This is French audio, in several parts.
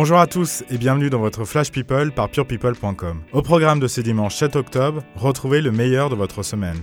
Bonjour à tous et bienvenue dans votre Flash People par purepeople.com. Au programme de ce dimanche 7 octobre, retrouvez le meilleur de votre semaine.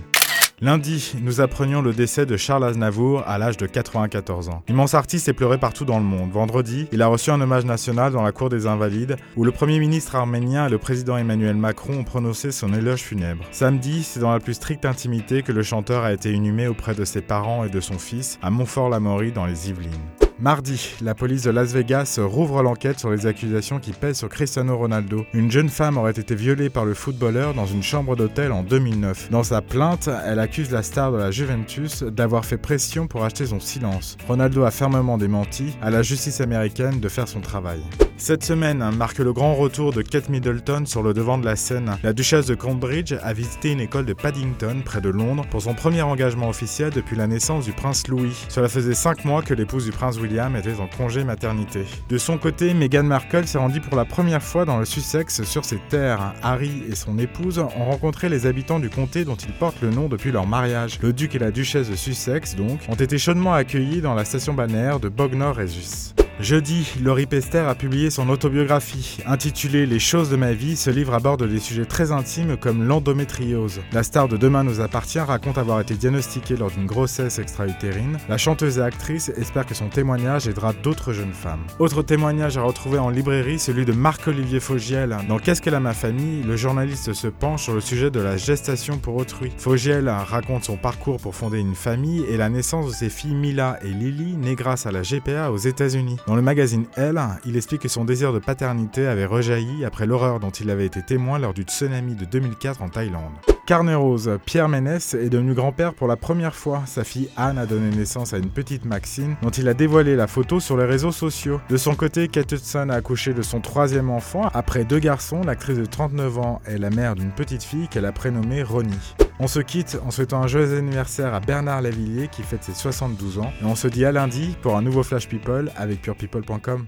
Lundi, nous apprenions le décès de Charles Aznavour à l'âge de 94 ans. L'immense artiste est pleuré partout dans le monde. Vendredi, il a reçu un hommage national dans la cour des Invalides, où le Premier ministre arménien et le président Emmanuel Macron ont prononcé son éloge funèbre. Samedi, c'est dans la plus stricte intimité que le chanteur a été inhumé auprès de ses parents et de son fils à Montfort-l'Amaury dans les Yvelines. Mardi, la police de Las Vegas rouvre l'enquête sur les accusations qui pèsent sur Cristiano Ronaldo. Une jeune femme aurait été violée par le footballeur dans une chambre d'hôtel en 2009. Dans sa plainte, elle accuse la star de la Juventus d'avoir fait pression pour acheter son silence. Ronaldo a fermement démenti à la justice américaine de faire son travail. Cette semaine marque le grand retour de Kate Middleton sur le devant de la scène. La duchesse de Cambridge a visité une école de Paddington, près de Londres, pour son premier engagement officiel depuis la naissance du prince Louis. Cela faisait 5 mois que l'épouse du prince William était en congé maternité. De son côté, Meghan Markle s'est rendue pour la première fois dans le Sussex sur ses terres. Harry et son épouse ont rencontré les habitants du comté dont ils portent le nom depuis leur mariage. Le duc et la duchesse de Sussex, donc, ont été chaudement accueillis dans la station balnéaire de Bognor-Regis. Jeudi, Laurie Pester a publié son autobiographie, intitulée Les choses de ma vie. Ce livre aborde des sujets très intimes comme l'endométriose. La star de Demain nous appartient raconte avoir été diagnostiquée lors d'une grossesse extra-utérine. La chanteuse et actrice espère que son témoignage aidera d'autres jeunes femmes. Autre témoignage à retrouver en librairie, celui de Marc-Olivier Fogiel. Dans Qu'est-ce qu'elle a ma famille? Le journaliste se penche sur le sujet de la gestation pour autrui. Fogiel raconte son parcours pour fonder une famille et la naissance de ses filles Mila et Lily, nées grâce à la GPA aux États-Unis. Dans le magazine Elle, il explique que son désir de paternité avait rejailli après l'horreur dont il avait été témoin lors du tsunami de 2004 en Thaïlande. Carnet rose, Pierre Ménès est devenu grand-père pour la première fois. Sa fille Anne a donné naissance à une petite Maxine dont il a dévoilé la photo sur les réseaux sociaux. De son côté, Kate Hudson a accouché de son troisième enfant. Après deux garçons, l'actrice de 39 ans est la mère d'une petite fille qu'elle a prénommée Ronnie. On se quitte en souhaitant un joyeux anniversaire à Bernard Lavillier qui fête ses 72 ans et on se dit à lundi pour un nouveau Flash People avec purepeople.com.